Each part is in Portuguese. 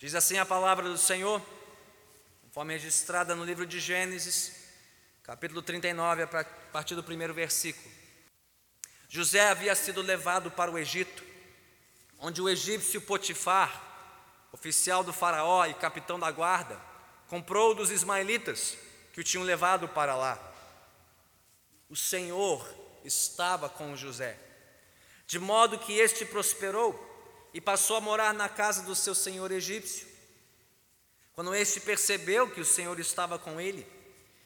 Diz assim a palavra do Senhor, conforme registrada no livro de Gênesis, capítulo 39, a partir do primeiro versículo. José havia sido levado para o Egito, onde o egípcio Potifar, oficial do Faraó e capitão da guarda, comprou dos ismaelitas que o tinham levado para lá. O Senhor estava com José, de modo que este prosperou e passou a morar na casa do seu senhor egípcio. Quando este percebeu que o Senhor estava com ele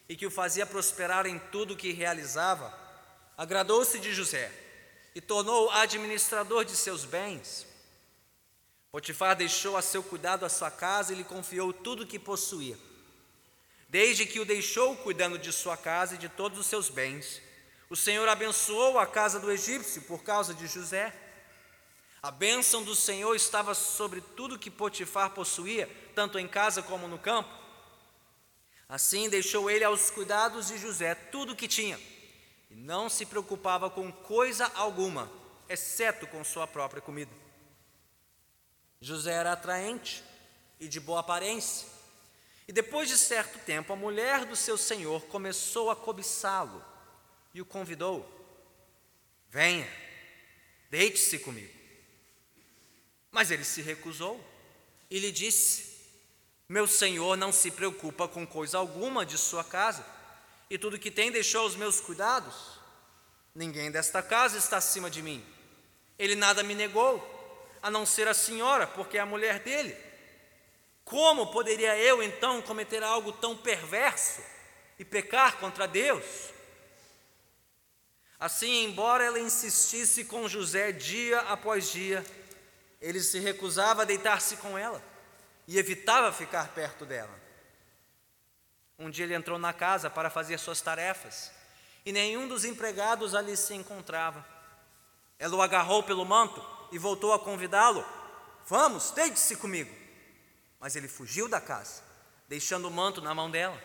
e que o fazia prosperar em tudo o que realizava, agradou-se de José e tornou administrador de seus bens. Potifar deixou a seu cuidado a sua casa e lhe confiou tudo o que possuía. Desde que o deixou cuidando de sua casa e de todos os seus bens, o Senhor abençoou a casa do egípcio por causa de José. A bênção do Senhor estava sobre tudo que Potifar possuía, tanto em casa como no campo. Assim deixou ele aos cuidados de José tudo o que tinha, e não se preocupava com coisa alguma, exceto com sua própria comida. José era atraente e de boa aparência, e depois de certo tempo a mulher do seu senhor começou a cobiçá-lo e o convidou: Venha, deite-se comigo. Mas ele se recusou e lhe disse: Meu senhor não se preocupa com coisa alguma de sua casa, e tudo que tem deixou aos meus cuidados. Ninguém desta casa está acima de mim. Ele nada me negou, a não ser a senhora, porque é a mulher dele. Como poderia eu então cometer algo tão perverso e pecar contra Deus? Assim, embora ela insistisse com José dia após dia, ele se recusava a deitar-se com ela e evitava ficar perto dela. Um dia ele entrou na casa para fazer suas tarefas e nenhum dos empregados ali se encontrava. Ela o agarrou pelo manto e voltou a convidá-lo: Vamos, deite-se comigo. Mas ele fugiu da casa, deixando o manto na mão dela.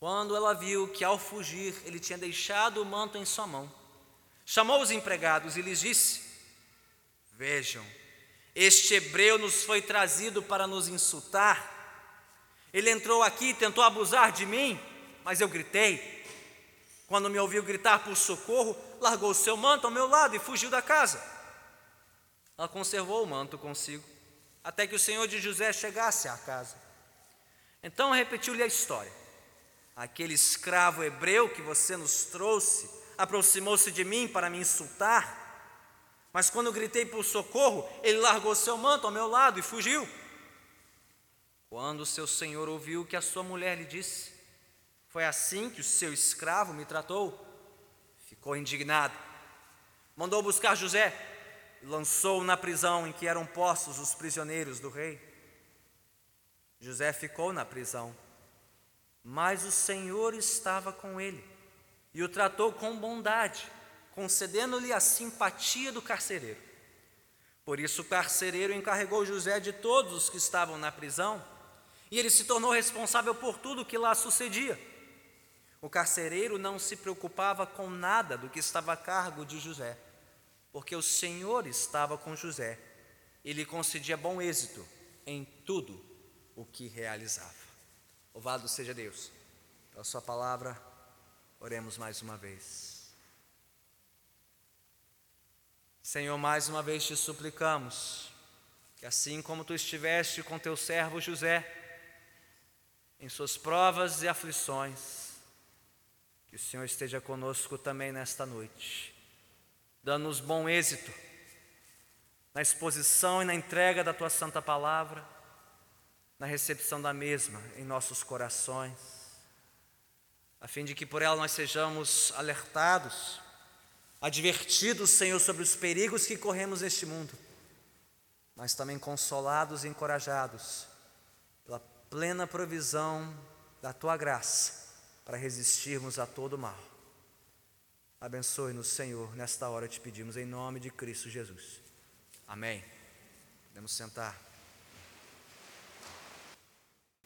Quando ela viu que ao fugir ele tinha deixado o manto em sua mão, chamou os empregados e lhes disse: Vejam, este hebreu nos foi trazido para nos insultar. Ele entrou aqui tentou abusar de mim, mas eu gritei. Quando me ouviu gritar por socorro, largou o seu manto ao meu lado e fugiu da casa. Ela conservou o manto consigo, até que o senhor de José chegasse à casa. Então repetiu-lhe a história. Aquele escravo hebreu que você nos trouxe aproximou-se de mim para me insultar mas quando gritei por socorro, ele largou seu manto ao meu lado e fugiu. Quando seu senhor ouviu o que a sua mulher lhe disse, foi assim que o seu escravo me tratou, ficou indignado. Mandou buscar José e lançou-o na prisão em que eram postos os prisioneiros do rei. José ficou na prisão, mas o Senhor estava com ele e o tratou com bondade concedendo-lhe a simpatia do carcereiro. Por isso o carcereiro encarregou José de todos os que estavam na prisão, e ele se tornou responsável por tudo o que lá sucedia. O carcereiro não se preocupava com nada do que estava a cargo de José, porque o Senhor estava com José e lhe concedia bom êxito em tudo o que realizava. Louvado seja Deus. Pela Sua palavra, oremos mais uma vez. Senhor, mais uma vez te suplicamos que assim como tu estiveste com teu servo José, em suas provas e aflições, que o Senhor esteja conosco também nesta noite, dando-nos bom êxito na exposição e na entrega da tua santa palavra, na recepção da mesma em nossos corações, a fim de que por ela nós sejamos alertados advertidos, Senhor, sobre os perigos que corremos neste mundo, mas também consolados e encorajados pela plena provisão da tua graça para resistirmos a todo mal. Abençoe-nos, Senhor, nesta hora te pedimos em nome de Cristo Jesus. Amém. Podemos sentar.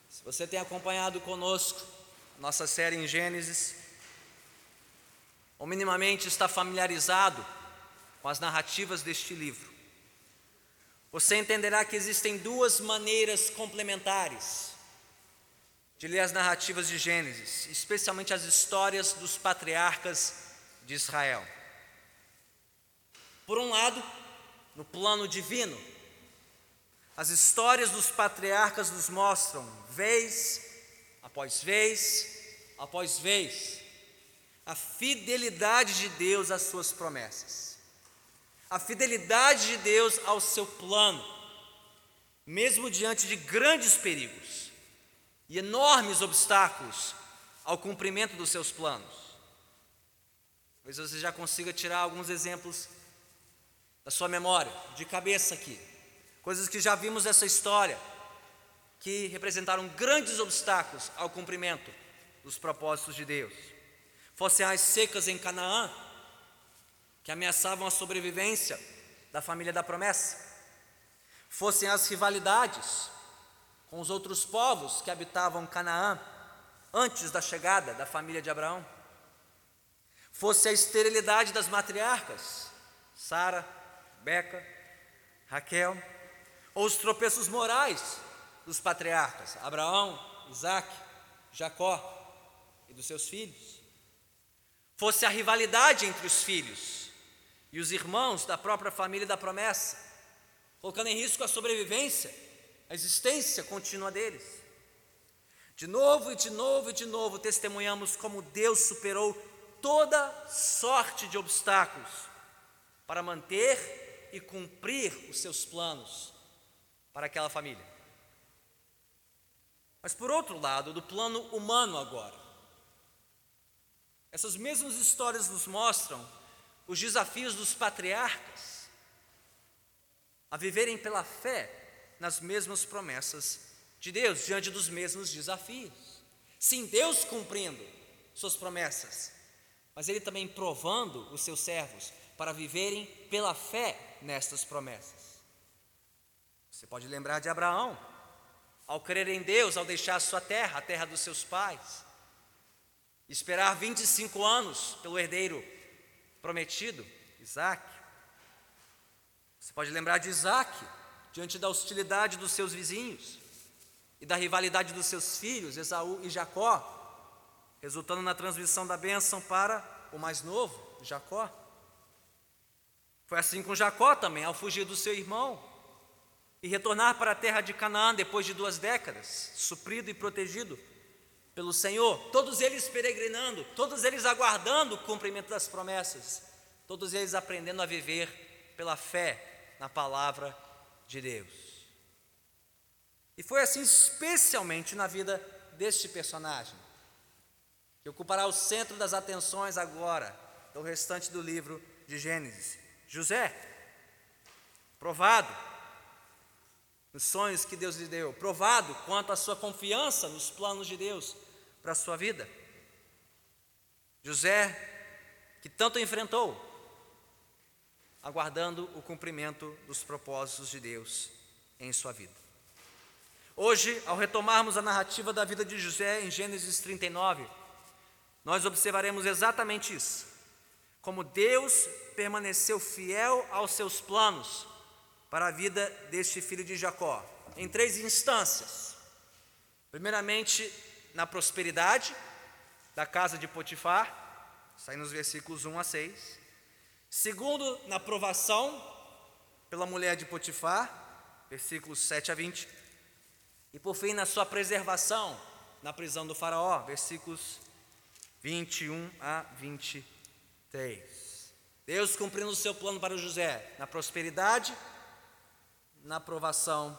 Se você tem acompanhado conosco nossa série em Gênesis, ou minimamente está familiarizado com as narrativas deste livro. você entenderá que existem duas maneiras complementares de ler as narrativas de Gênesis, especialmente as histórias dos patriarcas de Israel. Por um lado, no plano divino, as histórias dos patriarcas nos mostram, vez após vez após vez, a fidelidade de Deus às suas promessas, a fidelidade de Deus ao seu plano, mesmo diante de grandes perigos e enormes obstáculos ao cumprimento dos seus planos. Talvez você já consiga tirar alguns exemplos da sua memória, de cabeça aqui, coisas que já vimos nessa história, que representaram grandes obstáculos ao cumprimento dos propósitos de Deus. Fossem as secas em Canaã, que ameaçavam a sobrevivência da família da promessa, fossem as rivalidades com os outros povos que habitavam Canaã antes da chegada da família de Abraão, fosse a esterilidade das matriarcas, Sara, Beca, Raquel, ou os tropeços morais dos patriarcas, Abraão, Isaac, Jacó e dos seus filhos fosse a rivalidade entre os filhos e os irmãos da própria família da promessa, colocando em risco a sobrevivência, a existência contínua deles. De novo e de novo e de novo testemunhamos como Deus superou toda sorte de obstáculos para manter e cumprir os seus planos para aquela família. Mas por outro lado, do plano humano agora, essas mesmas histórias nos mostram os desafios dos patriarcas a viverem pela fé nas mesmas promessas de Deus, diante dos mesmos desafios. Sim, Deus cumprindo suas promessas, mas Ele também provando os seus servos para viverem pela fé nestas promessas. Você pode lembrar de Abraão, ao crer em Deus, ao deixar sua terra, a terra dos seus pais, esperar 25 anos pelo herdeiro prometido, Isaac. Você pode lembrar de Isaac, diante da hostilidade dos seus vizinhos e da rivalidade dos seus filhos, Esaú e Jacó, resultando na transmissão da bênção para o mais novo, Jacó. Foi assim com Jacó também, ao fugir do seu irmão e retornar para a terra de Canaã depois de duas décadas, suprido e protegido pelo Senhor, todos eles peregrinando, todos eles aguardando o cumprimento das promessas, todos eles aprendendo a viver pela fé na palavra de Deus. E foi assim especialmente na vida deste personagem, que ocupará o centro das atenções agora do restante do livro de Gênesis. José, provado nos sonhos que Deus lhe deu, provado quanto à sua confiança nos planos de Deus, para a sua vida. José, que tanto enfrentou, aguardando o cumprimento dos propósitos de Deus em sua vida. Hoje, ao retomarmos a narrativa da vida de José em Gênesis 39, nós observaremos exatamente isso. Como Deus permaneceu fiel aos seus planos para a vida deste filho de Jacó, em três instâncias. Primeiramente, na prosperidade da casa de Potifar, aí nos versículos 1 a 6. Segundo, na provação pela mulher de Potifar, versículos 7 a 20. E por fim, na sua preservação na prisão do Faraó, versículos 21 a 23. Deus cumprindo o seu plano para José na prosperidade, na provação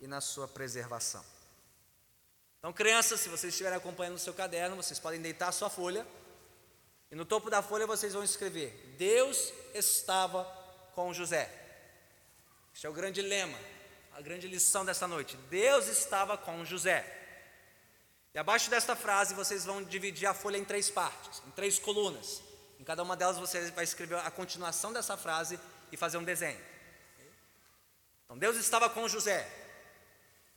e na sua preservação. Então, crianças, se vocês estiverem acompanhando o seu caderno, vocês podem deitar a sua folha. E no topo da folha vocês vão escrever: Deus estava com José. Este é o grande lema, a grande lição dessa noite. Deus estava com José. E abaixo desta frase vocês vão dividir a folha em três partes, em três colunas. Em cada uma delas você vai escrever a continuação dessa frase e fazer um desenho. Então Deus estava com José.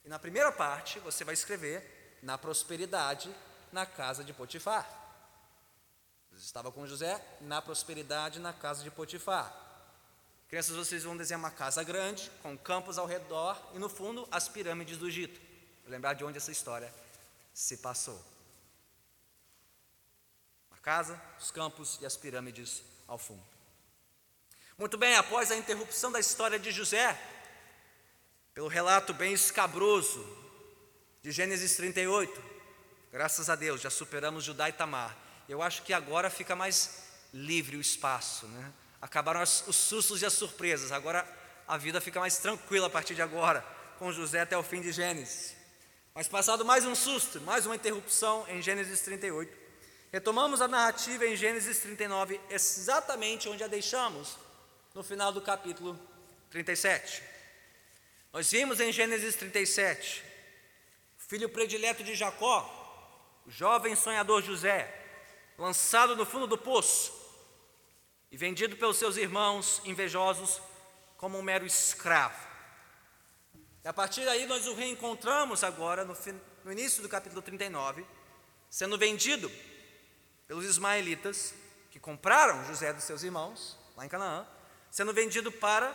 E na primeira parte você vai escrever na prosperidade na casa de Potifar. Deus estava com José na prosperidade na casa de Potifar. Crianças, vocês vão desenhar uma casa grande, com campos ao redor e no fundo as pirâmides do Egito. Vou lembrar de onde essa história se passou. A casa, os campos e as pirâmides ao fundo. Muito bem, após a interrupção da história de José, pelo relato bem escabroso de Gênesis 38, graças a Deus, já superamos Judá e Tamar. Eu acho que agora fica mais livre o espaço, né? Acabaram os sustos e as surpresas, agora a vida fica mais tranquila a partir de agora, com José até o fim de Gênesis. Mas passado mais um susto, mais uma interrupção em Gênesis 38, retomamos a narrativa em Gênesis 39, exatamente onde a deixamos no final do capítulo 37. Nós vimos em Gênesis 37, filho predileto de Jacó, jovem sonhador José, lançado no fundo do poço e vendido pelos seus irmãos invejosos como um mero escravo. E a partir daí nós o reencontramos agora no, no início do capítulo 39, sendo vendido pelos ismaelitas que compraram José dos seus irmãos lá em Canaã, sendo vendido para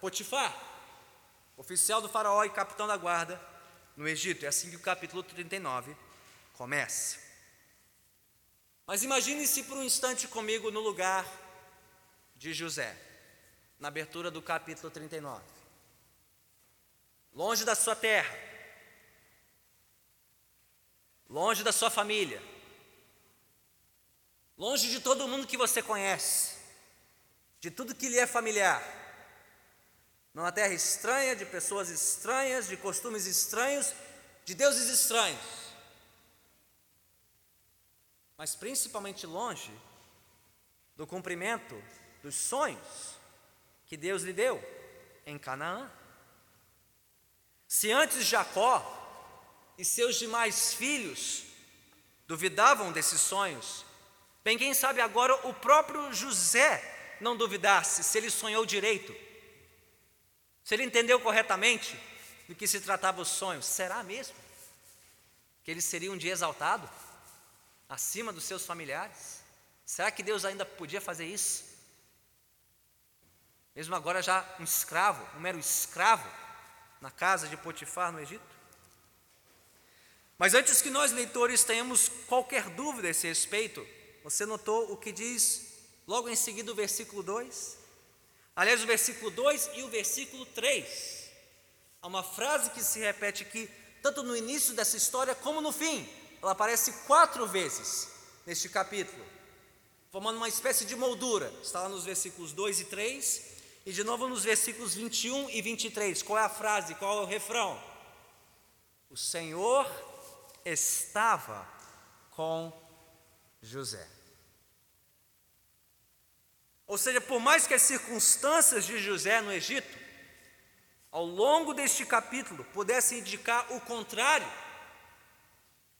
Potifar, oficial do faraó e capitão da guarda no Egito. É assim que o capítulo 39 começa. Mas imagine-se por um instante comigo no lugar de José, na abertura do capítulo 39. Longe da sua terra, longe da sua família, longe de todo mundo que você conhece, de tudo que lhe é familiar. Numa terra estranha, de pessoas estranhas, de costumes estranhos, de deuses estranhos. Mas principalmente longe do cumprimento dos sonhos que Deus lhe deu em Canaã. Se antes Jacó e seus demais filhos duvidavam desses sonhos, bem, quem sabe agora o próprio José não duvidasse se ele sonhou direito, se ele entendeu corretamente do que se tratava o sonho. Será mesmo que ele seria um dia exaltado acima dos seus familiares? Será que Deus ainda podia fazer isso? Mesmo agora já um escravo, um mero escravo na casa de Potifar no Egito? Mas antes que nós leitores tenhamos qualquer dúvida a esse respeito, você notou o que diz Logo em seguida, o versículo 2. Aliás, o versículo 2 e o versículo 3. Há uma frase que se repete aqui, tanto no início dessa história como no fim. Ela aparece quatro vezes neste capítulo, formando uma espécie de moldura. Está lá nos versículos 2 e 3, e de novo nos versículos 21 e 23. Qual é a frase? Qual é o refrão? O Senhor estava com José. Ou seja, por mais que as circunstâncias de José no Egito, ao longo deste capítulo, pudessem indicar o contrário,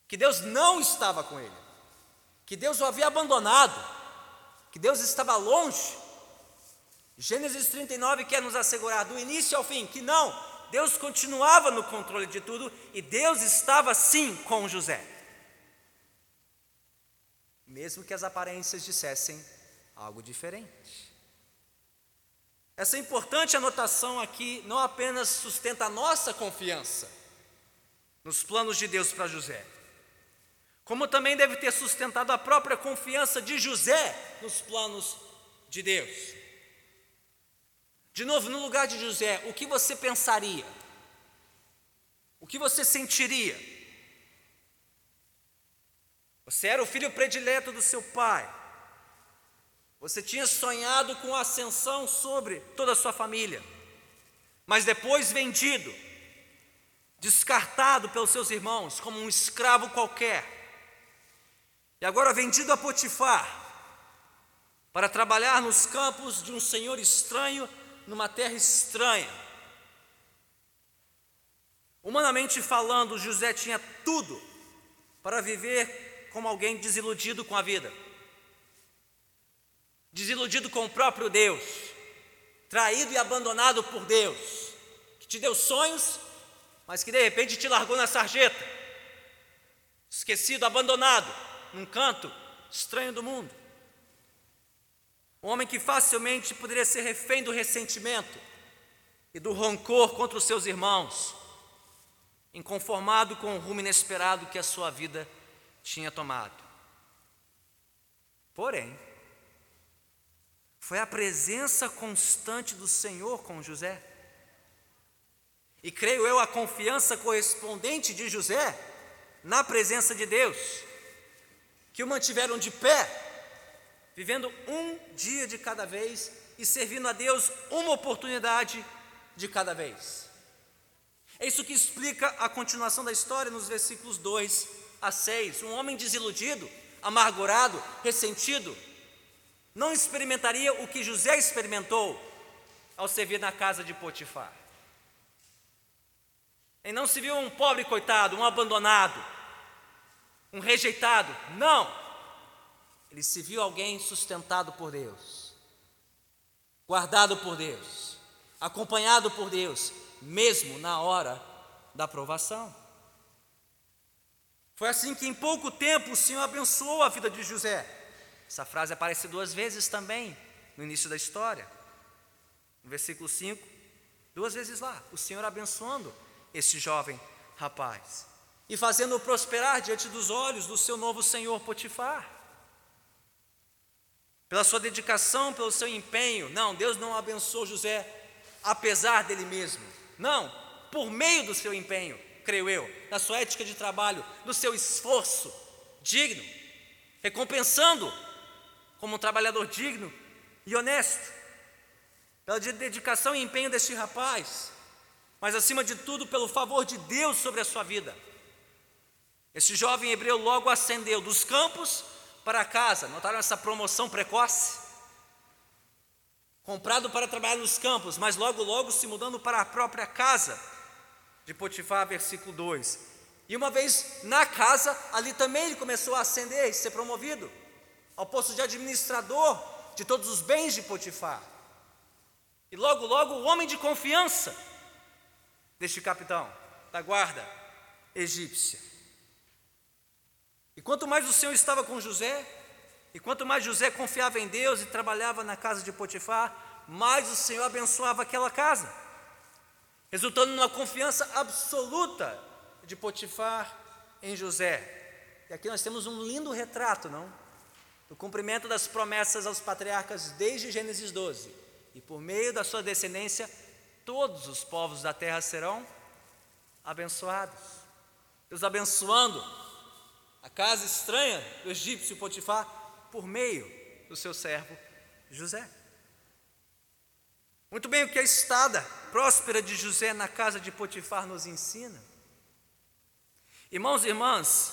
que Deus não estava com ele, que Deus o havia abandonado, que Deus estava longe. Gênesis 39 quer nos assegurar do início ao fim que não, Deus continuava no controle de tudo e Deus estava sim com José. Mesmo que as aparências dissessem algo diferente. Essa importante anotação aqui não apenas sustenta a nossa confiança nos planos de Deus para José, como também deve ter sustentado a própria confiança de José nos planos de Deus. De novo, no lugar de José, o que você pensaria? O que você sentiria? Você era o filho predileto do seu pai. Você tinha sonhado com ascensão sobre toda a sua família, mas depois vendido, descartado pelos seus irmãos como um escravo qualquer, e agora vendido a Potifar para trabalhar nos campos de um senhor estranho numa terra estranha. Humanamente falando, José tinha tudo para viver como alguém desiludido com a vida desiludido com o próprio Deus, traído e abandonado por Deus, que te deu sonhos, mas que de repente te largou na sarjeta, esquecido, abandonado, num canto estranho do mundo. Um homem que facilmente poderia ser refém do ressentimento e do rancor contra os seus irmãos, inconformado com o rumo inesperado que a sua vida tinha tomado. Porém, foi a presença constante do Senhor com José. E creio eu a confiança correspondente de José na presença de Deus, que o mantiveram de pé, vivendo um dia de cada vez e servindo a Deus uma oportunidade de cada vez. É isso que explica a continuação da história nos versículos 2 a 6. Um homem desiludido, amargurado, ressentido, não experimentaria o que José experimentou ao servir na casa de Potifar. Ele não se viu um pobre coitado, um abandonado, um rejeitado. Não! Ele se viu alguém sustentado por Deus, guardado por Deus, acompanhado por Deus, mesmo na hora da provação. Foi assim que em pouco tempo o Senhor abençoou a vida de José. Essa frase aparece duas vezes também no início da história. No versículo 5, duas vezes lá, o Senhor abençoando esse jovem rapaz e fazendo-o prosperar diante dos olhos do seu novo senhor Potifar. Pela sua dedicação, pelo seu empenho. Não, Deus não abençoou José apesar dele mesmo. Não, por meio do seu empenho, creio eu, na sua ética de trabalho, no seu esforço digno, recompensando como um trabalhador digno e honesto, pela dedicação e empenho deste rapaz, mas acima de tudo pelo favor de Deus sobre a sua vida. Este jovem hebreu logo ascendeu dos campos para a casa, notaram essa promoção precoce? Comprado para trabalhar nos campos, mas logo, logo se mudando para a própria casa de Potifar, versículo 2. E uma vez na casa, ali também ele começou a ascender e ser promovido ao posto de administrador de todos os bens de Potifar. E logo, logo, o homem de confiança deste capitão da guarda egípcia. E quanto mais o Senhor estava com José, e quanto mais José confiava em Deus e trabalhava na casa de Potifar, mais o Senhor abençoava aquela casa, resultando numa confiança absoluta de Potifar em José. E aqui nós temos um lindo retrato, não? Do cumprimento das promessas aos patriarcas desde Gênesis 12. E por meio da sua descendência, todos os povos da terra serão abençoados. Deus abençoando a casa estranha do egípcio Potifar por meio do seu servo José. Muito bem, o que a estada próspera de José na casa de Potifar nos ensina. Irmãos e irmãs,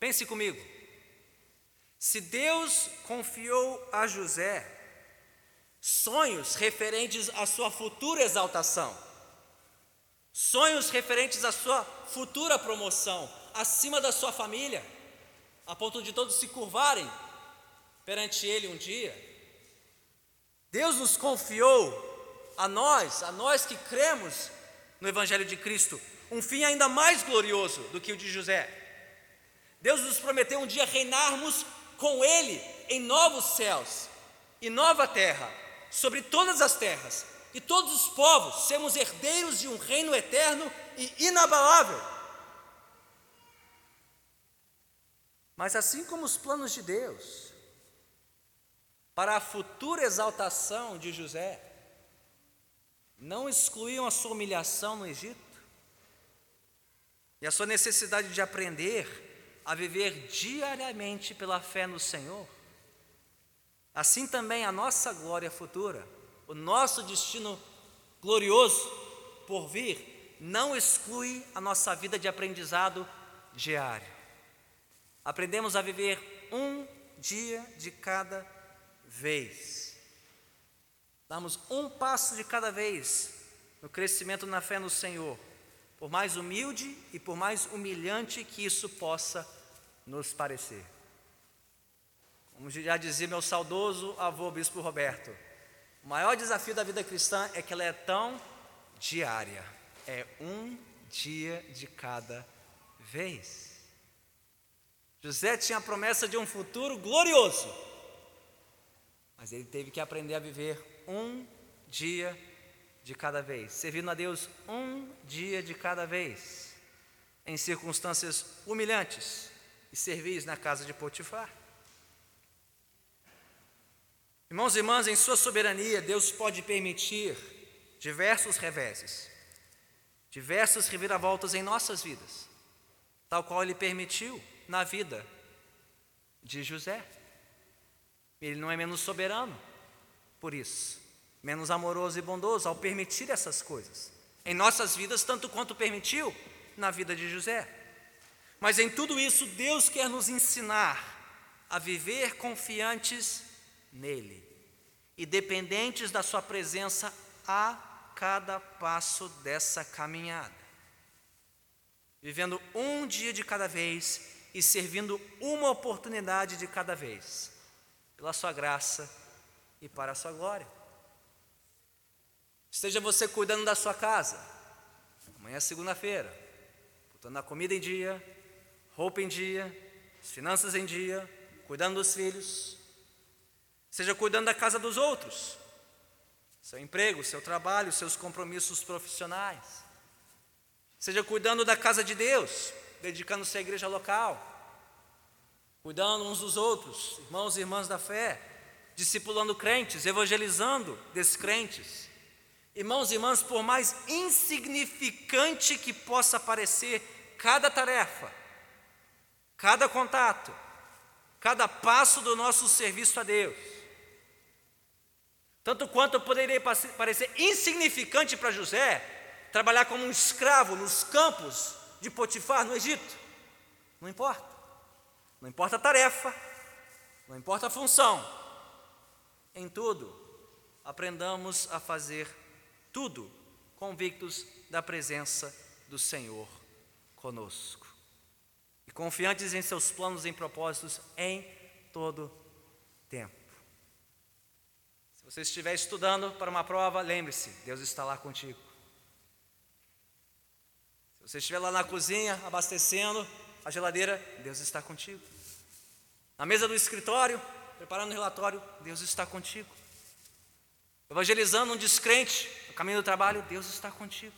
pense comigo. Se Deus confiou a José sonhos referentes à sua futura exaltação, sonhos referentes à sua futura promoção, acima da sua família, a ponto de todos se curvarem perante Ele um dia. Deus nos confiou a nós, a nós que cremos no Evangelho de Cristo, um fim ainda mais glorioso do que o de José. Deus nos prometeu um dia reinarmos com Ele em novos céus e nova terra sobre todas as terras, e todos os povos sermos herdeiros de um reino eterno e inabalável. Mas assim como os planos de Deus para a futura exaltação de José não excluíam a sua humilhação no Egito e a sua necessidade de aprender a viver diariamente pela fé no Senhor, Assim também a nossa glória futura, o nosso destino glorioso por vir, não exclui a nossa vida de aprendizado diário. Aprendemos a viver um dia de cada vez. Damos um passo de cada vez no crescimento na fé no Senhor, por mais humilde e por mais humilhante que isso possa nos parecer. Como já dizia meu saudoso avô Bispo Roberto, o maior desafio da vida cristã é que ela é tão diária, é um dia de cada vez. José tinha a promessa de um futuro glorioso, mas ele teve que aprender a viver um dia de cada vez, servindo a Deus um dia de cada vez, em circunstâncias humilhantes e servis na casa de Potifar. Irmãos e irmãs, em Sua soberania, Deus pode permitir diversos reveses, diversas reviravoltas em nossas vidas, tal qual Ele permitiu na vida de José. Ele não é menos soberano por isso, menos amoroso e bondoso ao permitir essas coisas em nossas vidas, tanto quanto permitiu na vida de José. Mas em tudo isso, Deus quer nos ensinar a viver confiantes nele e dependentes da Sua presença a cada passo dessa caminhada, vivendo um dia de cada vez e servindo uma oportunidade de cada vez, pela Sua graça e para a Sua glória. Esteja você cuidando da sua casa, amanhã é segunda-feira, botando a comida em dia, roupa em dia, as finanças em dia, cuidando dos filhos, seja cuidando da casa dos outros, seu emprego, seu trabalho, seus compromissos profissionais. Seja cuidando da casa de Deus, dedicando-se à igreja local, cuidando uns dos outros, irmãos e irmãs da fé, discipulando crentes, evangelizando descrentes. Irmãos e irmãs, por mais insignificante que possa parecer cada tarefa, cada contato, cada passo do nosso serviço a Deus, tanto quanto poderia parecer insignificante para José trabalhar como um escravo nos campos de Potifar, no Egito. Não importa. Não importa a tarefa, não importa a função. Em tudo, aprendamos a fazer tudo convictos da presença do Senhor conosco. E confiantes em seus planos e propósitos em todo tempo. Se você estiver estudando para uma prova, lembre-se, Deus está lá contigo. Se você estiver lá na cozinha, abastecendo a geladeira, Deus está contigo. Na mesa do escritório, preparando o relatório, Deus está contigo. Evangelizando um descrente caminho do trabalho, Deus está contigo.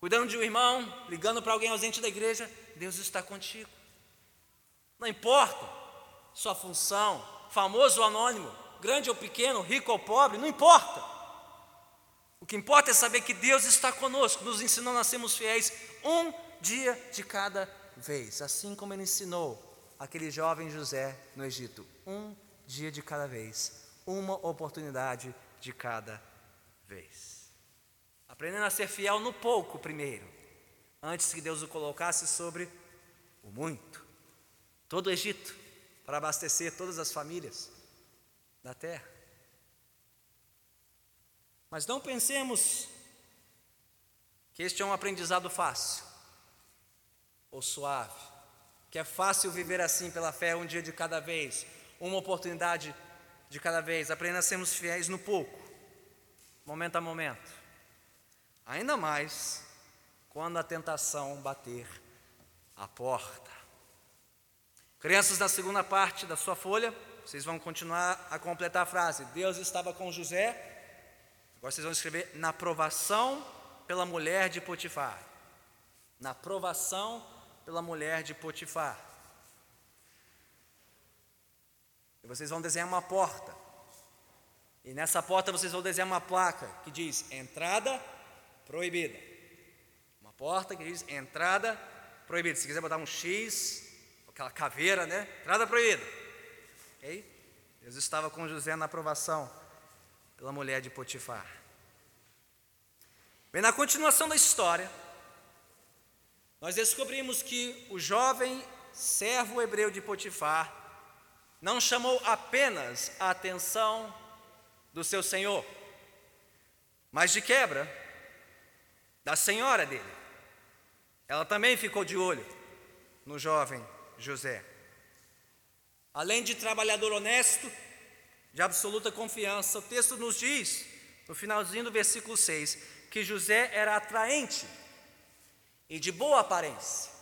Cuidando de um irmão, ligando para alguém ausente da igreja, Deus está contigo. Não importa sua função, famoso ou anônimo, grande ou pequeno, rico ou pobre, não importa. O que importa é saber que Deus está conosco, nos ensinando a sermos fiéis um dia de cada vez, assim como Ele ensinou aquele jovem José no Egito, um dia de cada vez, uma oportunidade de cada vez. Aprendendo a ser fiel no pouco primeiro, antes que Deus o colocasse sobre o muito. Todo o Egito, para abastecer todas as famílias da terra. Mas não pensemos que este é um aprendizado fácil ou suave, que é fácil viver assim pela fé um dia de cada vez, uma oportunidade de cada vez, aprendendo a sermos fiéis no pouco, momento a momento. Ainda mais quando a tentação bater a porta. Crianças da segunda parte da sua folha, vocês vão continuar a completar a frase. Deus estava com José. Agora vocês vão escrever na provação pela mulher de Potifar. Na provação pela mulher de Potifar. E vocês vão desenhar uma porta. E nessa porta vocês vão desenhar uma placa que diz entrada proibida. Uma porta que diz entrada proibida. Se quiser botar um X, aquela caveira, né? Entrada proibida. Ok? Deus estava com José na aprovação pela mulher de Potifar. Bem, na continuação da história, nós descobrimos que o jovem servo hebreu de Potifar não chamou apenas a atenção do seu senhor, mas de quebra da senhora dele. Ela também ficou de olho no jovem José. Além de trabalhador honesto, de absoluta confiança, o texto nos diz, no finalzinho do versículo 6, que José era atraente e de boa aparência.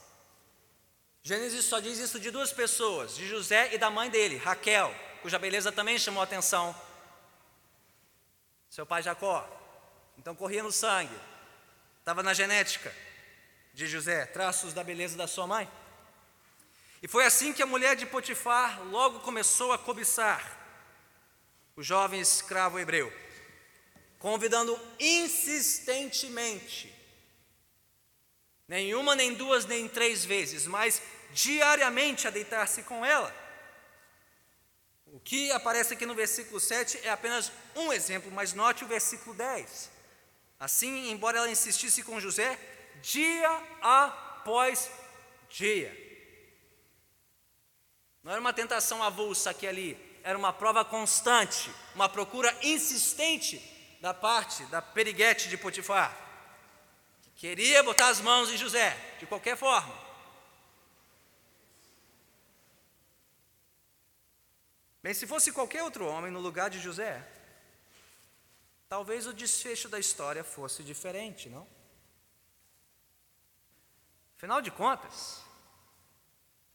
Gênesis só diz isso de duas pessoas, de José e da mãe dele, Raquel, cuja beleza também chamou a atenção. Seu pai Jacó. Então corria no sangue, estava na genética de José, traços da beleza da sua mãe. E foi assim que a mulher de Potifar logo começou a cobiçar o jovem escravo hebreu, convidando insistentemente, nenhuma, nem duas, nem três vezes, mas diariamente a deitar-se com ela. O que aparece aqui no versículo 7 é apenas um exemplo, mas note o versículo 10. Assim, embora ela insistisse com José, dia após dia. Não era uma tentação avulsa aqui ali, era uma prova constante, uma procura insistente da parte da periguete de Potifar, que queria botar as mãos em José, de qualquer forma. Bem, se fosse qualquer outro homem no lugar de José, talvez o desfecho da história fosse diferente, não? Afinal de contas,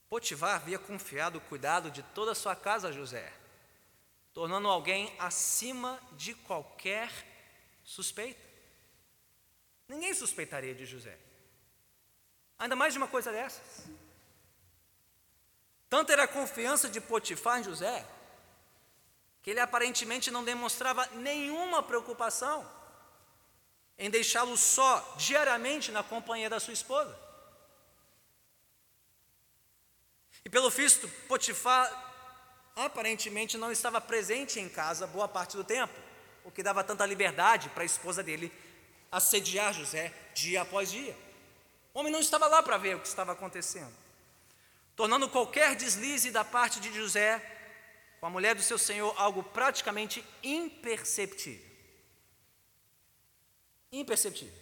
Potifar havia confiado o cuidado de toda a sua casa a José tornando alguém acima de qualquer suspeita. Ninguém suspeitaria de José. Ainda mais de uma coisa dessas. Tanto era a confiança de Potifar em José, que ele aparentemente não demonstrava nenhuma preocupação em deixá-lo só diariamente na companhia da sua esposa. E pelo visto, Potifar aparentemente não estava presente em casa boa parte do tempo, o que dava tanta liberdade para a esposa dele assediar José dia após dia. O homem não estava lá para ver o que estava acontecendo, tornando qualquer deslize da parte de José com a mulher do seu senhor algo praticamente imperceptível. Imperceptível.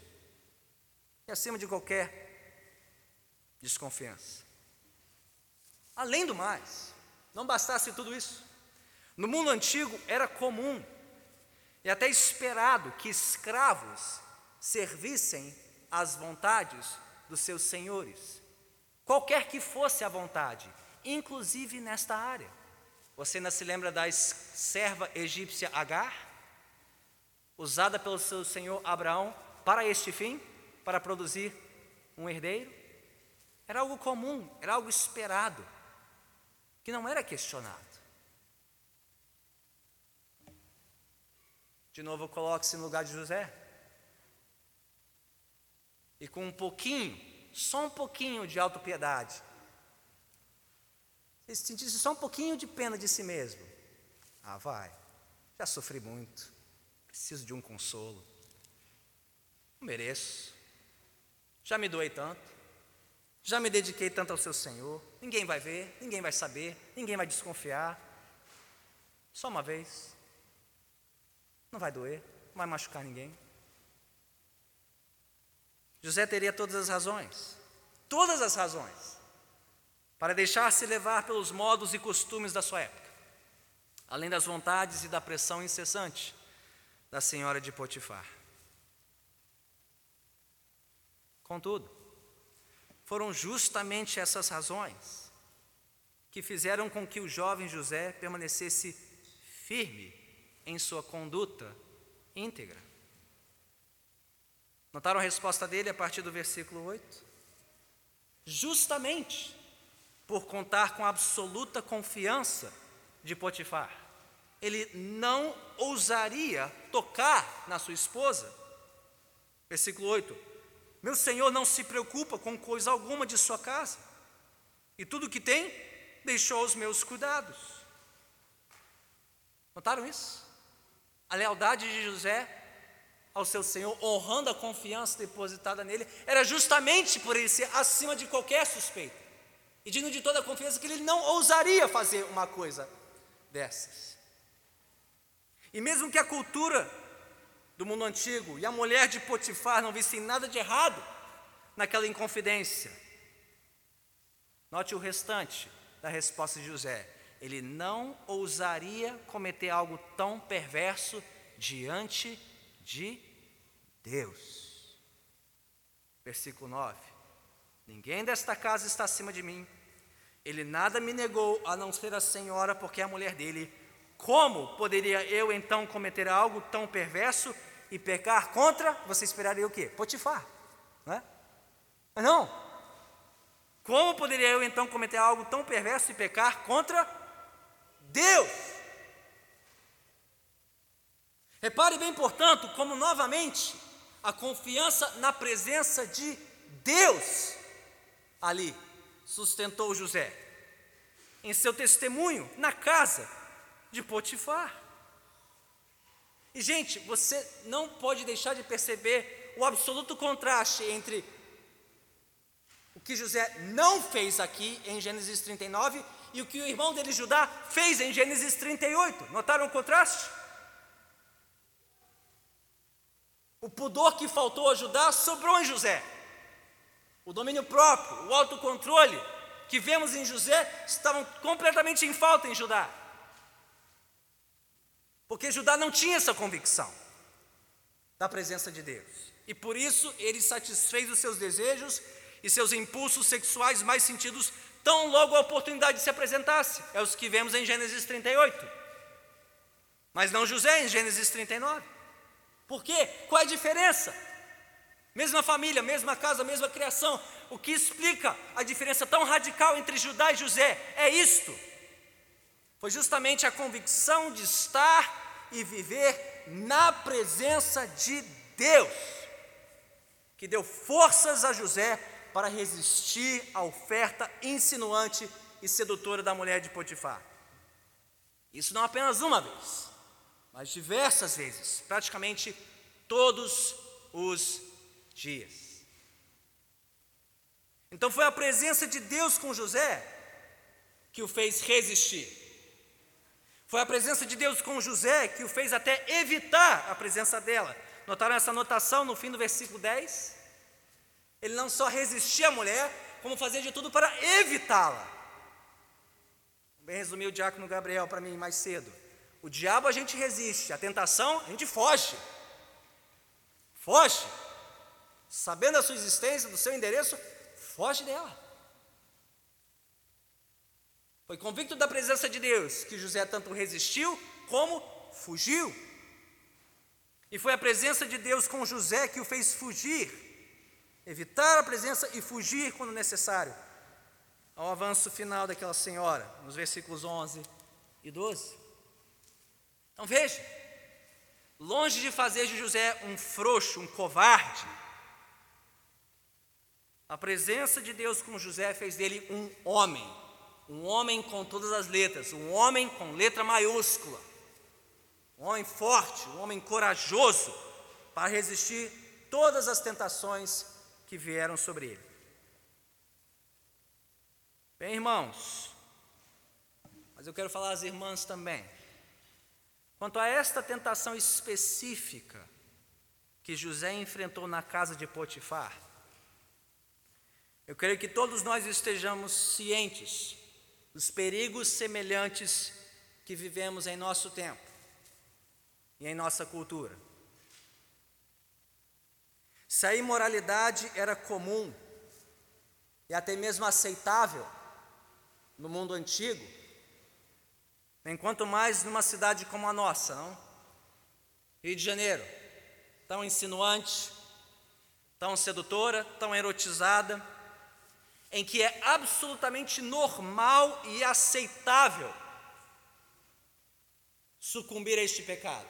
E acima de qualquer desconfiança. Além do mais, não bastasse tudo isso. No mundo antigo era comum e até esperado que escravos servissem às vontades dos seus senhores, qualquer que fosse a vontade, inclusive nesta área. Você ainda se lembra da serva egípcia Agar, usada pelo seu senhor Abraão para este fim, para produzir um herdeiro? Era algo comum, era algo esperado que não era questionado. De novo, coloque-se no lugar de José. E com um pouquinho, só um pouquinho de autopiedade, se sentisse só um pouquinho de pena de si mesmo. Ah, vai, já sofri muito, preciso de um consolo. Não mereço, já me doei tanto. Já me dediquei tanto ao seu Senhor. Ninguém vai ver, ninguém vai saber, ninguém vai desconfiar. Só uma vez. Não vai doer, não vai machucar ninguém. José teria todas as razões, todas as razões, para deixar-se levar pelos modos e costumes da sua época, além das vontades e da pressão incessante da senhora de Potifar. Contudo, foram justamente essas razões que fizeram com que o jovem José permanecesse firme em sua conduta íntegra. Notaram a resposta dele a partir do versículo 8? Justamente por contar com absoluta confiança de Potifar, ele não ousaria tocar na sua esposa. Versículo 8: meu senhor não se preocupa com coisa alguma de sua casa, e tudo que tem, deixou aos meus cuidados. Notaram isso? A lealdade de José ao seu senhor, honrando a confiança depositada nele, era justamente por ele ser acima de qualquer suspeita, e digno de toda a confiança que ele não ousaria fazer uma coisa dessas. E mesmo que a cultura do mundo antigo e a mulher de Potifar não vissem nada de errado naquela inconfidência. Note o restante da resposta de José. Ele não ousaria cometer algo tão perverso diante de Deus. Versículo 9: Ninguém desta casa está acima de mim. Ele nada me negou a não ser a senhora, porque é a mulher dele Como poderia eu então cometer algo tão perverso e pecar contra? Você esperaria o quê? Potifar, não é? Mas não. Como poderia eu então cometer algo tão perverso e pecar contra Deus? Repare bem, portanto, como novamente a confiança na presença de Deus ali sustentou José em seu testemunho na casa de Potifar. E, gente, você não pode deixar de perceber o absoluto contraste entre o que José não fez aqui em Gênesis 39 e o que o irmão dele Judá fez em Gênesis 38. Notaram o contraste? O pudor que faltou a Judá sobrou em José. O domínio próprio, o autocontrole que vemos em José estavam completamente em falta em Judá. Porque Judá não tinha essa convicção da presença de Deus. E por isso ele satisfez os seus desejos e seus impulsos sexuais mais sentidos tão logo a oportunidade se apresentasse. É os que vemos em Gênesis 38. Mas não José em Gênesis 39. Por quê? Qual é a diferença? Mesma família, mesma casa, mesma criação. O que explica a diferença tão radical entre Judá e José é isto foi justamente a convicção de estar e viver na presença de Deus, que deu forças a José para resistir à oferta insinuante e sedutora da mulher de Potifar. Isso não apenas uma vez, mas diversas vezes, praticamente todos os dias. Então foi a presença de Deus com José que o fez resistir. Foi a presença de Deus com José que o fez até evitar a presença dela. Notaram essa anotação no fim do versículo 10? Ele não só resistia à mulher, como fazia de tudo para evitá-la. Bem resumiu o diácono Gabriel para mim mais cedo. O diabo a gente resiste, a tentação a gente foge. Foge. Sabendo a sua existência, do seu endereço, foge dela. Foi convicto da presença de Deus que José tanto resistiu como fugiu. E foi a presença de Deus com José que o fez fugir, evitar a presença e fugir quando necessário, ao avanço final daquela senhora, nos versículos 11 e 12. Então veja, longe de fazer de José um frouxo, um covarde, a presença de Deus com José fez dele um homem um homem com todas as letras, um homem com letra maiúscula, um homem forte, um homem corajoso para resistir todas as tentações que vieram sobre ele. Bem, irmãos, mas eu quero falar às irmãs também. Quanto a esta tentação específica que José enfrentou na casa de Potifar, eu creio que todos nós estejamos cientes os perigos semelhantes que vivemos em nosso tempo e em nossa cultura. Se a imoralidade era comum e até mesmo aceitável no mundo antigo, enquanto mais numa cidade como a nossa, não? Rio de Janeiro, tão insinuante, tão sedutora, tão erotizada, em que é absolutamente normal e aceitável sucumbir a este pecado,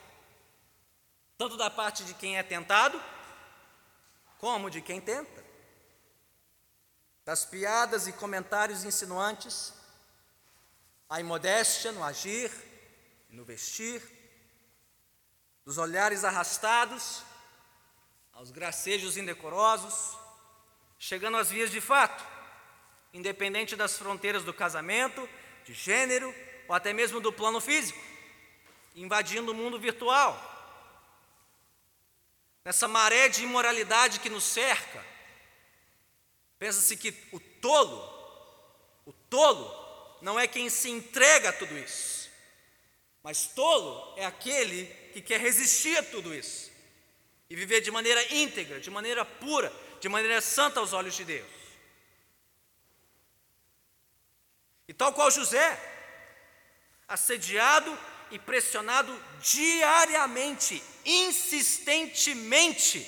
tanto da parte de quem é tentado, como de quem tenta. Das piadas e comentários insinuantes, a imodéstia no agir no vestir, dos olhares arrastados aos gracejos indecorosos, chegando às vias de fato independente das fronteiras do casamento, de gênero ou até mesmo do plano físico, invadindo o mundo virtual. Nessa maré de imoralidade que nos cerca, pensa-se que o tolo, o tolo não é quem se entrega a tudo isso, mas tolo é aquele que quer resistir a tudo isso e viver de maneira íntegra, de maneira pura, de maneira santa aos olhos de Deus. E tal qual José, assediado e pressionado diariamente, insistentemente,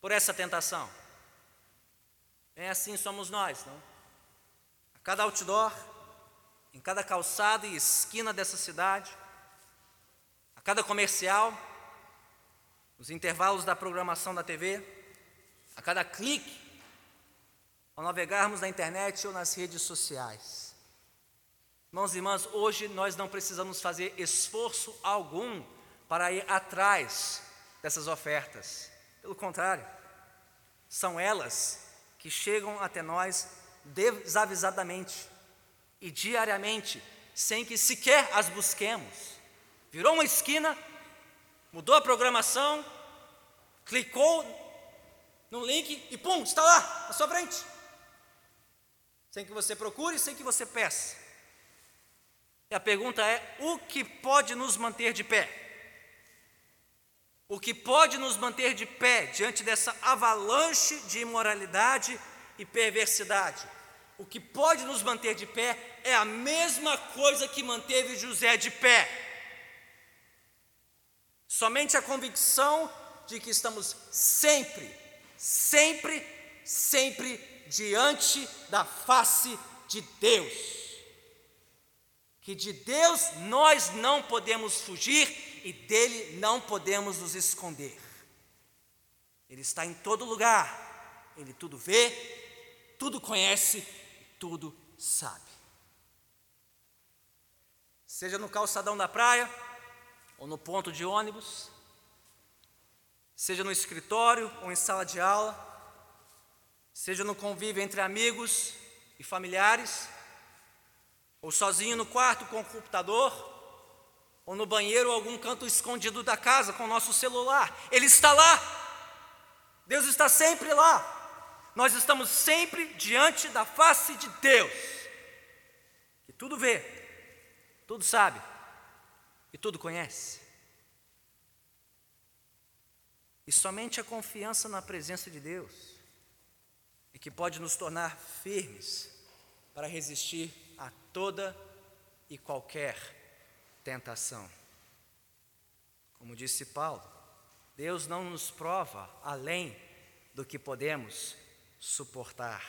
por essa tentação. É assim somos nós, não? A cada outdoor, em cada calçada e esquina dessa cidade, a cada comercial, nos intervalos da programação da TV, a cada clique, ao navegarmos na internet ou nas redes sociais. Irmãos e irmãs, hoje nós não precisamos fazer esforço algum para ir atrás dessas ofertas. Pelo contrário, são elas que chegam até nós desavisadamente e diariamente, sem que sequer as busquemos. Virou uma esquina, mudou a programação, clicou no link e pum, está lá, à sua frente. Sem que você procure, sem que você peça. E a pergunta é: o que pode nos manter de pé? O que pode nos manter de pé diante dessa avalanche de imoralidade e perversidade? O que pode nos manter de pé é a mesma coisa que manteve José de pé. Somente a convicção de que estamos sempre, sempre, sempre diante da face de Deus. Que de Deus nós não podemos fugir e dele não podemos nos esconder. Ele está em todo lugar, ele tudo vê, tudo conhece, tudo sabe. Seja no calçadão da praia, ou no ponto de ônibus, seja no escritório ou em sala de aula, seja no convívio entre amigos e familiares, ou sozinho no quarto com o computador, ou no banheiro ou algum canto escondido da casa com o nosso celular. Ele está lá. Deus está sempre lá. Nós estamos sempre diante da face de Deus, que tudo vê, tudo sabe e tudo conhece. E somente a confiança na presença de Deus que pode nos tornar firmes para resistir a toda e qualquer tentação. Como disse Paulo, Deus não nos prova além do que podemos suportar,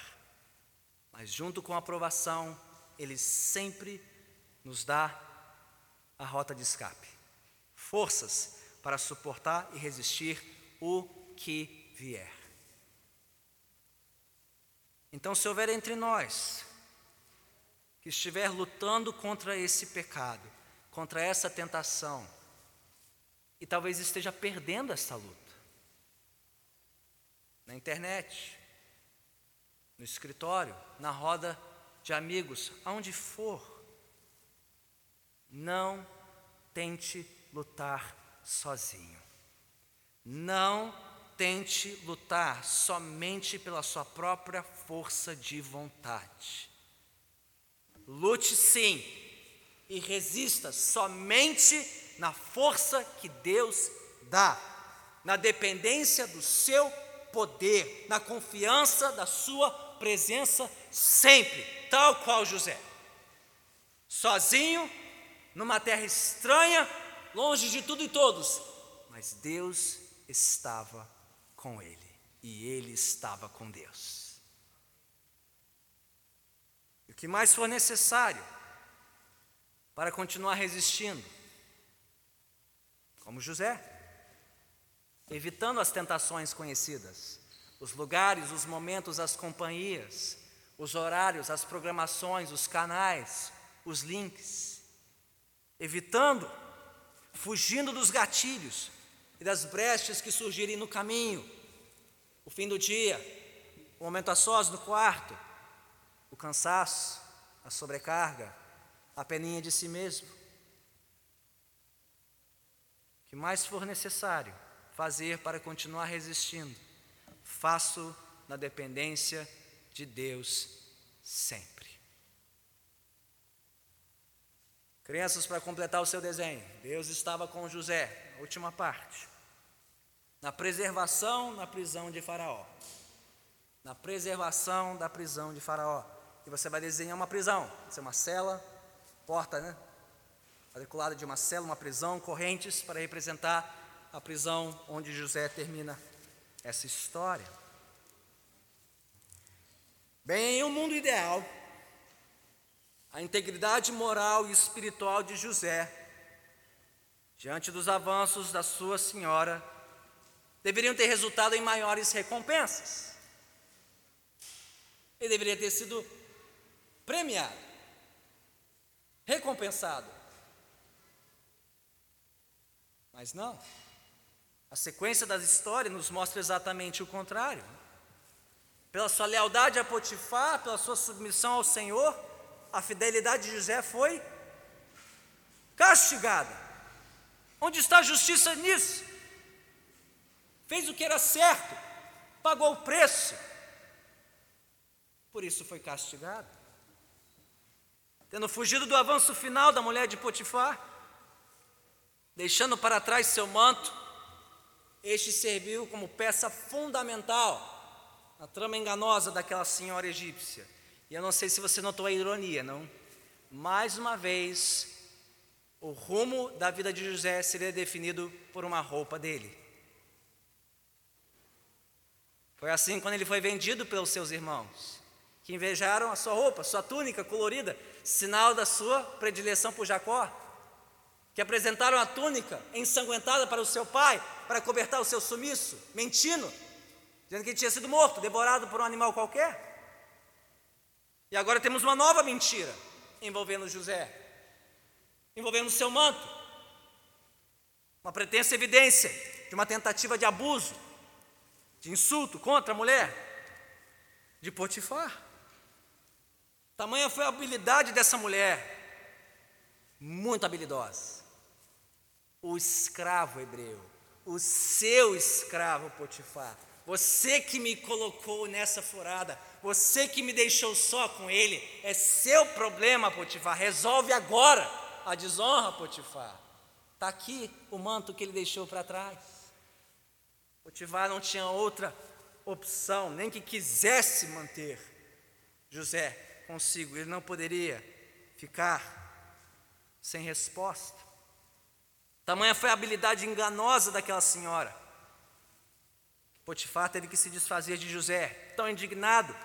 mas junto com a aprovação, Ele sempre nos dá a rota de escape, forças para suportar e resistir o que vier. Então, se houver entre nós que estiver lutando contra esse pecado, contra essa tentação e talvez esteja perdendo essa luta. Na internet, no escritório, na roda de amigos, aonde for. Não tente lutar sozinho. Não tente lutar somente pela sua própria força de vontade. Lute sim e resista somente na força que Deus dá, na dependência do seu poder, na confiança da sua presença sempre, tal qual José. Sozinho, numa terra estranha, longe de tudo e todos, mas Deus estava com ele e ele estava com Deus. E o que mais for necessário, para continuar resistindo, como José, evitando as tentações conhecidas, os lugares, os momentos, as companhias, os horários, as programações, os canais, os links, evitando, fugindo dos gatilhos das brechas que surgirem no caminho, o fim do dia, o momento a sós no quarto, o cansaço, a sobrecarga, a peninha de si mesmo. O que mais for necessário fazer para continuar resistindo, faço na dependência de Deus sempre. Crianças, para completar o seu desenho, Deus estava com José, a última parte, na preservação na prisão de Faraó. Na preservação da prisão de Faraó. E você vai desenhar uma prisão, ser uma cela, porta, né? quadriculada de uma cela, uma prisão, correntes para representar a prisão onde José termina essa história. Bem, em um mundo ideal, a integridade moral e espiritual de José, diante dos avanços da sua senhora, deveriam ter resultado em maiores recompensas. Ele deveria ter sido premiado, recompensado. Mas não. A sequência das histórias nos mostra exatamente o contrário. Pela sua lealdade a Potifar, pela sua submissão ao Senhor, a fidelidade de José foi castigada. Onde está a justiça nisso? Fez o que era certo, pagou o preço, por isso foi castigado. Tendo fugido do avanço final da mulher de Potifar, deixando para trás seu manto, este serviu como peça fundamental na trama enganosa daquela senhora egípcia. E eu não sei se você notou a ironia, não? Mais uma vez, o rumo da vida de José seria definido por uma roupa dele. Foi assim quando ele foi vendido pelos seus irmãos, que invejaram a sua roupa, sua túnica colorida, sinal da sua predileção por Jacó, que apresentaram a túnica ensanguentada para o seu pai, para cobertar o seu sumiço, mentindo, dizendo que ele tinha sido morto, devorado por um animal qualquer. E agora temos uma nova mentira envolvendo José, envolvendo o seu manto, uma pretensa evidência de uma tentativa de abuso, de insulto contra a mulher de Potifar. Tamanha foi a habilidade dessa mulher, muito habilidosa. O escravo hebreu, o seu escravo Potifar, você que me colocou nessa furada, você que me deixou só com ele, é seu problema, Potifar. Resolve agora a desonra, Potifar. Está aqui o manto que ele deixou para trás. Potifar não tinha outra opção, nem que quisesse manter José consigo, ele não poderia ficar sem resposta. Tamanha foi a habilidade enganosa daquela senhora Potifar teve que se desfazer de José, tão indignado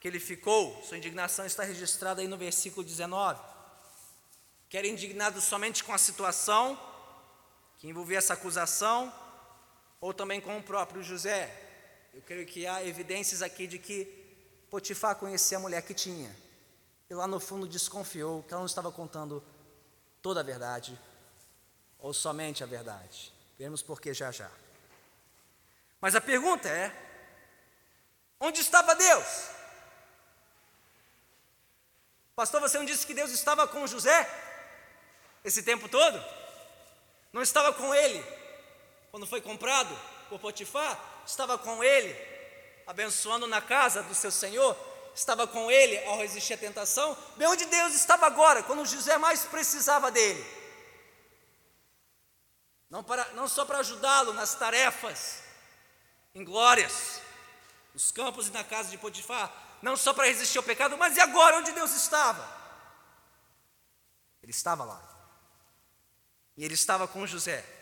que ele ficou. Sua indignação está registrada aí no versículo 19. Que era indignado somente com a situação que envolvia essa acusação, ou também com o próprio José. Eu creio que há evidências aqui de que Potifar conhecia a mulher que tinha, e lá no fundo desconfiou que ela não estava contando toda a verdade, ou somente a verdade. Veremos por que já já. Mas a pergunta é: onde estava Deus? Pastor, você não disse que Deus estava com José esse tempo todo? Não estava com ele quando foi comprado por Potifar? Estava com ele abençoando na casa do seu senhor? Estava com ele ao resistir à tentação? Bem, onde Deus estava agora, quando José mais precisava dele? Não, para, não só para ajudá-lo nas tarefas em glórias, nos campos e na casa de Potifar, não só para resistir ao pecado, mas e agora onde Deus estava? Ele estava lá. E ele estava com José.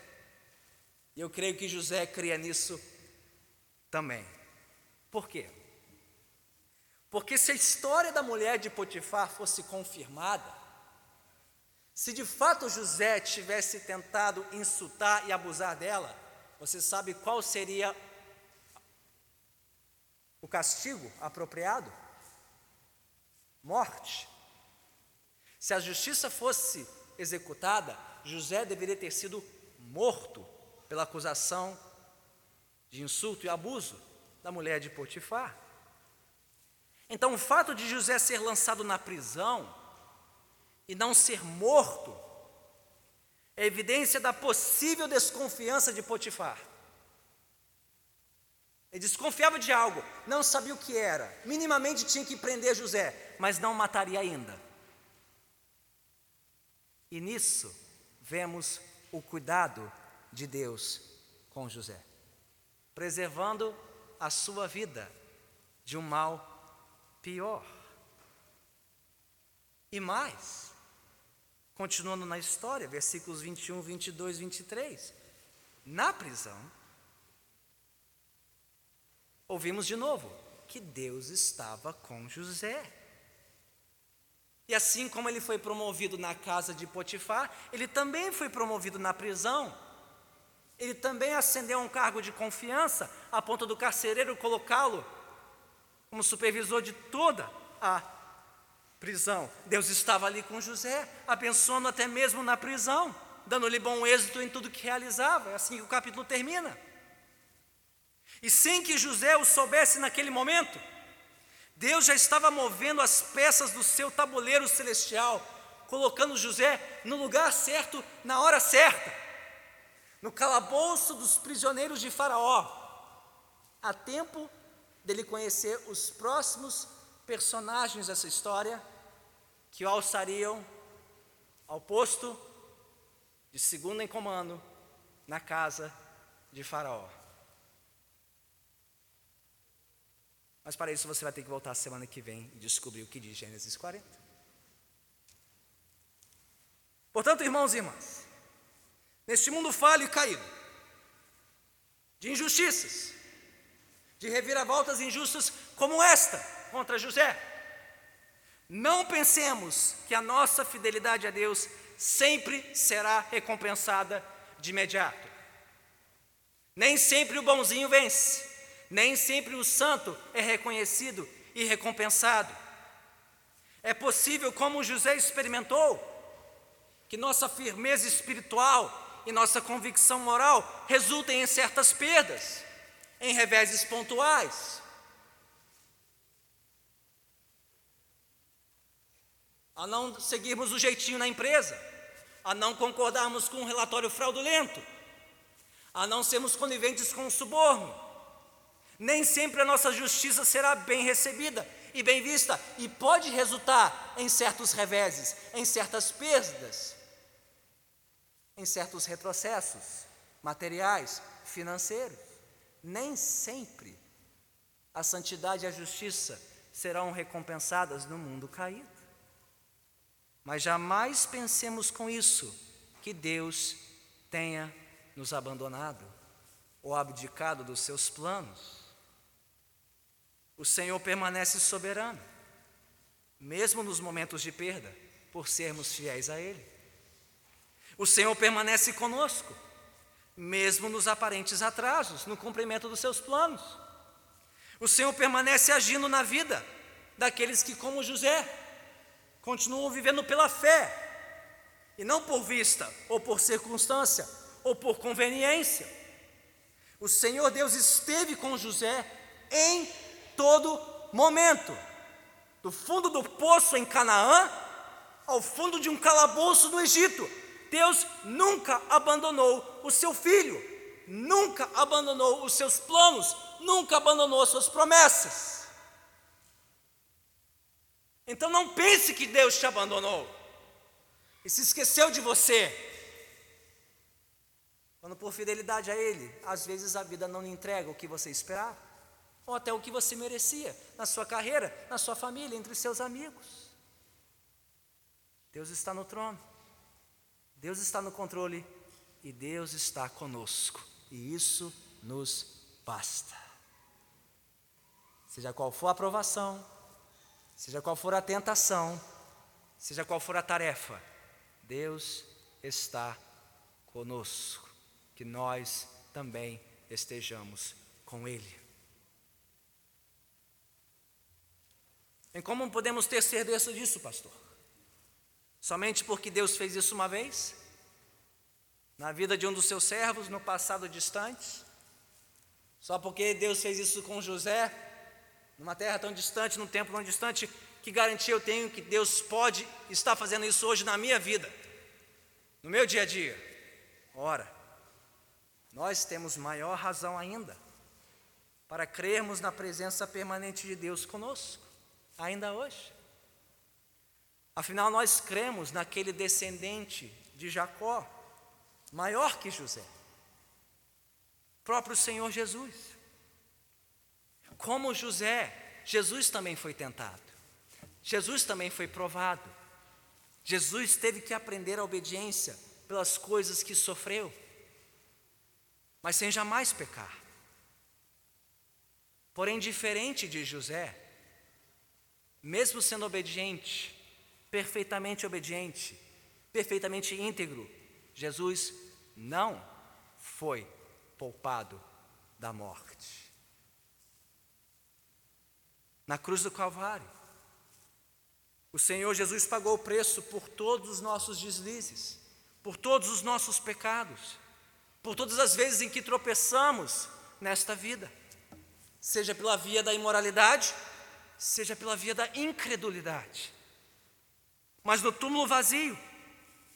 E eu creio que José cria nisso também. Por quê? Porque se a história da mulher de Potifar fosse confirmada, se de fato José tivesse tentado insultar e abusar dela, você sabe qual seria o castigo apropriado? Morte. Se a justiça fosse executada, José deveria ter sido morto pela acusação de insulto e abuso da mulher de Potifar. Então, o fato de José ser lançado na prisão e não ser morto é evidência da possível desconfiança de Potifar. Ele desconfiava de algo, não sabia o que era, minimamente tinha que prender José, mas não mataria ainda. E nisso vemos o cuidado de Deus com José, preservando a sua vida de um mal pior. E mais, Continuando na história, versículos 21, 22, 23. Na prisão, ouvimos de novo que Deus estava com José. E assim como ele foi promovido na casa de Potifar, ele também foi promovido na prisão. Ele também ascendeu a um cargo de confiança, a ponto do carcereiro colocá-lo como supervisor de toda a prisão. Deus estava ali com José, abençoando até mesmo na prisão, dando-lhe bom êxito em tudo que realizava. É assim que o capítulo termina. E sem que José o soubesse naquele momento, Deus já estava movendo as peças do seu tabuleiro celestial, colocando José no lugar certo, na hora certa, no calabouço dos prisioneiros de Faraó, a tempo dele conhecer os próximos personagens dessa história que o alçariam ao posto de segundo em comando na casa de Faraó. Mas para isso você vai ter que voltar semana que vem e descobrir o que diz Gênesis 40. Portanto, irmãos e irmãs, neste mundo falho e caído, de injustiças, de reviravoltas injustas como esta contra José, não pensemos que a nossa fidelidade a Deus sempre será recompensada de imediato. Nem sempre o bonzinho vence. Nem sempre o santo é reconhecido e recompensado. É possível, como José experimentou, que nossa firmeza espiritual e nossa convicção moral resultem em certas perdas, em reveses pontuais. A não seguirmos o jeitinho na empresa, a não concordarmos com um relatório fraudulento, a não sermos coniventes com o suborno, nem sempre a nossa justiça será bem recebida e bem vista, e pode resultar em certos reveses, em certas perdas, em certos retrocessos materiais, financeiros. Nem sempre a santidade e a justiça serão recompensadas no mundo caído. Mas jamais pensemos com isso que Deus tenha nos abandonado ou abdicado dos seus planos. O Senhor permanece soberano, mesmo nos momentos de perda, por sermos fiéis a Ele. O Senhor permanece conosco, mesmo nos aparentes atrasos, no cumprimento dos seus planos. O Senhor permanece agindo na vida daqueles que, como José, continuam vivendo pela fé, e não por vista, ou por circunstância, ou por conveniência. O Senhor Deus esteve com José em todo momento, do fundo do poço em Canaã ao fundo de um calabouço no Egito. Deus nunca abandonou o seu filho, nunca abandonou os seus planos, nunca abandonou as suas promessas. Então não pense que Deus te abandonou e se esqueceu de você. Quando por fidelidade a Ele, às vezes a vida não lhe entrega o que você esperava ou até o que você merecia na sua carreira, na sua família, entre seus amigos. Deus está no trono, Deus está no controle e Deus está conosco, e isso nos basta. Seja qual for a aprovação, seja qual for a tentação, seja qual for a tarefa, Deus está conosco, que nós também estejamos com Ele. Em como podemos ter certeza disso, pastor? Somente porque Deus fez isso uma vez? Na vida de um dos seus servos, no passado distante? Só porque Deus fez isso com José, numa terra tão distante, num tempo tão distante, que garantia eu tenho que Deus pode estar fazendo isso hoje na minha vida, no meu dia a dia? Ora, nós temos maior razão ainda para crermos na presença permanente de Deus conosco ainda hoje. Afinal, nós cremos naquele descendente de Jacó, maior que José, próprio Senhor Jesus. Como José, Jesus também foi tentado, Jesus também foi provado. Jesus teve que aprender a obediência pelas coisas que sofreu, mas sem jamais pecar. Porém, diferente de José, mesmo sendo obediente, perfeitamente obediente, perfeitamente íntegro, Jesus não foi poupado da morte. Na cruz do Calvário, o Senhor Jesus pagou o preço por todos os nossos deslizes, por todos os nossos pecados, por todas as vezes em que tropeçamos nesta vida, seja pela via da imoralidade, seja pela via da incredulidade. Mas no túmulo vazio,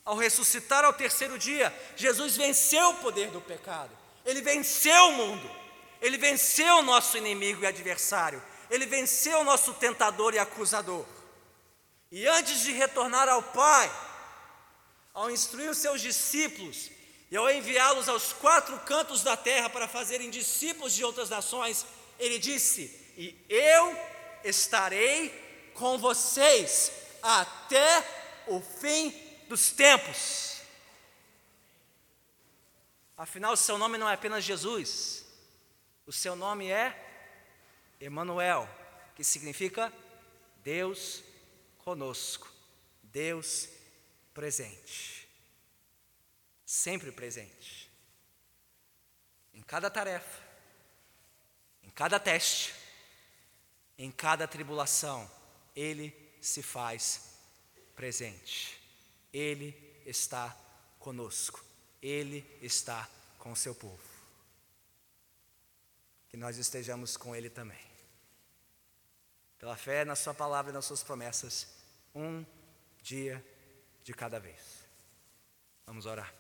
ao ressuscitar ao terceiro dia, Jesus venceu o poder do pecado, ele venceu o mundo, ele venceu o nosso inimigo e adversário, ele venceu o nosso tentador e acusador. E antes de retornar ao Pai, ao instruir os seus discípulos e ao enviá-los aos quatro cantos da terra para fazerem discípulos de outras nações, ele disse: E eu estarei com vocês até o fim dos tempos. Afinal, o seu nome não é apenas Jesus, o seu nome é Emanuel, que significa Deus conosco, Deus presente. Sempre presente. Em cada tarefa, em cada teste, em cada tribulação, ele se faz presente. Ele está conosco, Ele está com o seu povo. Que nós estejamos com Ele também. Pela fé na Sua palavra e nas Suas promessas, um dia de cada vez. Vamos orar.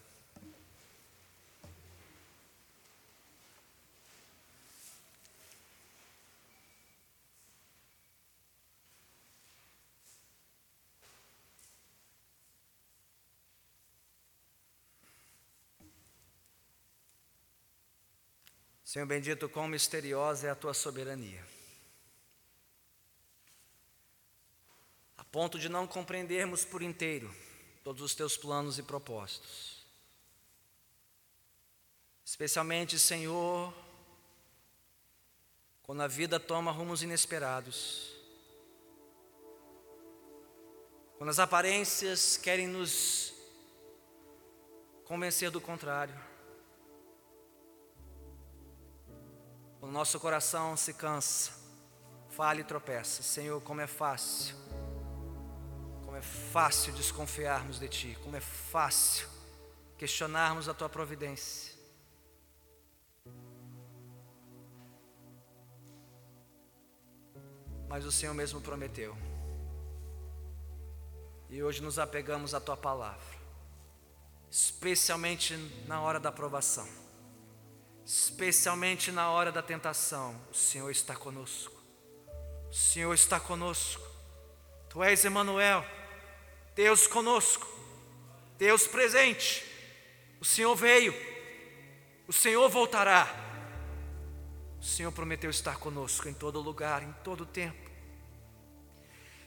Senhor bendito, quão misteriosa é a tua soberania. A ponto de não compreendermos por inteiro todos os teus planos e propósitos. Especialmente, Senhor, quando a vida toma rumos inesperados, quando as aparências querem nos convencer do contrário. O nosso coração se cansa, falha e tropeça. Senhor, como é fácil, como é fácil desconfiarmos de Ti, como é fácil questionarmos a Tua providência. Mas o Senhor mesmo prometeu. E hoje nos apegamos à Tua palavra, especialmente na hora da aprovação especialmente na hora da tentação, o Senhor está conosco. O Senhor está conosco. Tu és Emanuel, Deus conosco, Deus presente. O Senhor veio, o Senhor voltará. O Senhor prometeu estar conosco em todo lugar, em todo tempo.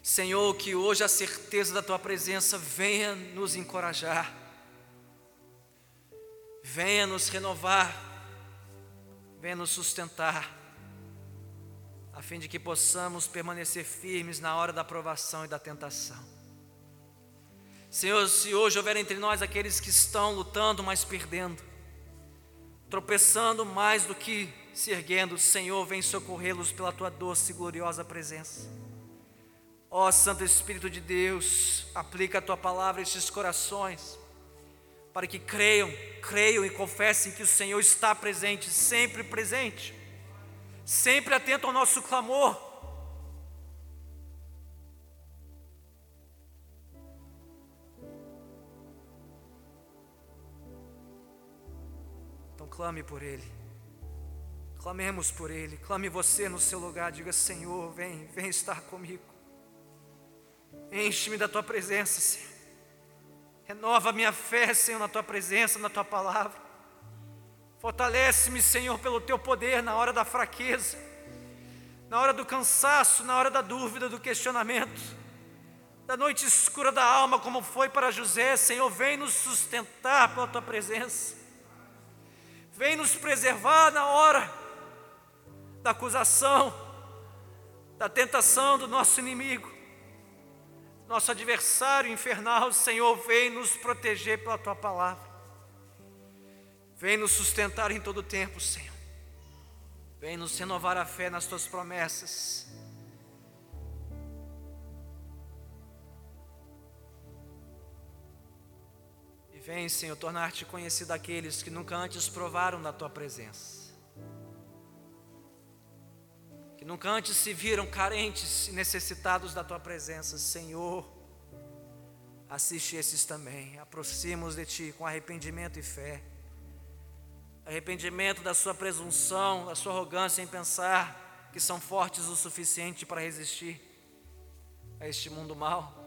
Senhor, que hoje a certeza da tua presença venha nos encorajar, venha nos renovar venha nos sustentar, a fim de que possamos permanecer firmes na hora da provação e da tentação. Senhor, se hoje houver entre nós aqueles que estão lutando, mas perdendo, tropeçando mais do que se erguendo, Senhor, vem socorrê-los pela tua doce e gloriosa presença. Ó Santo Espírito de Deus, aplica a tua palavra a estes corações para que creiam, creiam e confessem que o Senhor está presente, sempre presente, sempre atento ao nosso clamor. Então clame por Ele, clamemos por Ele, clame você no seu lugar, diga: Senhor, vem, vem estar comigo, enche-me da tua presença, Senhor. Renova minha fé, Senhor, na tua presença, na tua palavra. Fortalece-me, Senhor, pelo teu poder na hora da fraqueza, na hora do cansaço, na hora da dúvida, do questionamento, da noite escura da alma, como foi para José, Senhor, vem nos sustentar pela tua presença, vem nos preservar na hora da acusação, da tentação do nosso inimigo, nosso adversário infernal, Senhor, vem nos proteger pela tua palavra, vem nos sustentar em todo tempo, Senhor, vem nos renovar a fé nas tuas promessas. Vem, Senhor, tornar-te conhecido aqueles que nunca antes provaram da tua presença, que nunca antes se viram carentes e necessitados da tua presença, Senhor. Assiste esses também, aproxima-os de ti com arrependimento e fé, arrependimento da sua presunção, da sua arrogância em pensar que são fortes o suficiente para resistir a este mundo mal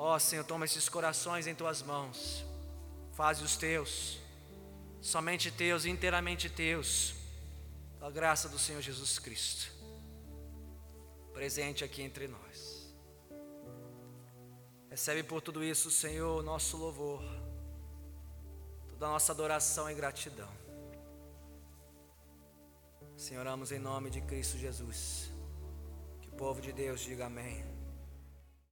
Ó oh, Senhor, toma esses corações em tuas mãos, faze os teus, somente teus, inteiramente teus, a graça do Senhor Jesus Cristo, presente aqui entre nós. Recebe por tudo isso, Senhor, nosso louvor, toda a nossa adoração e gratidão. Senhor, oramos em nome de Cristo Jesus. Que o povo de Deus diga amém.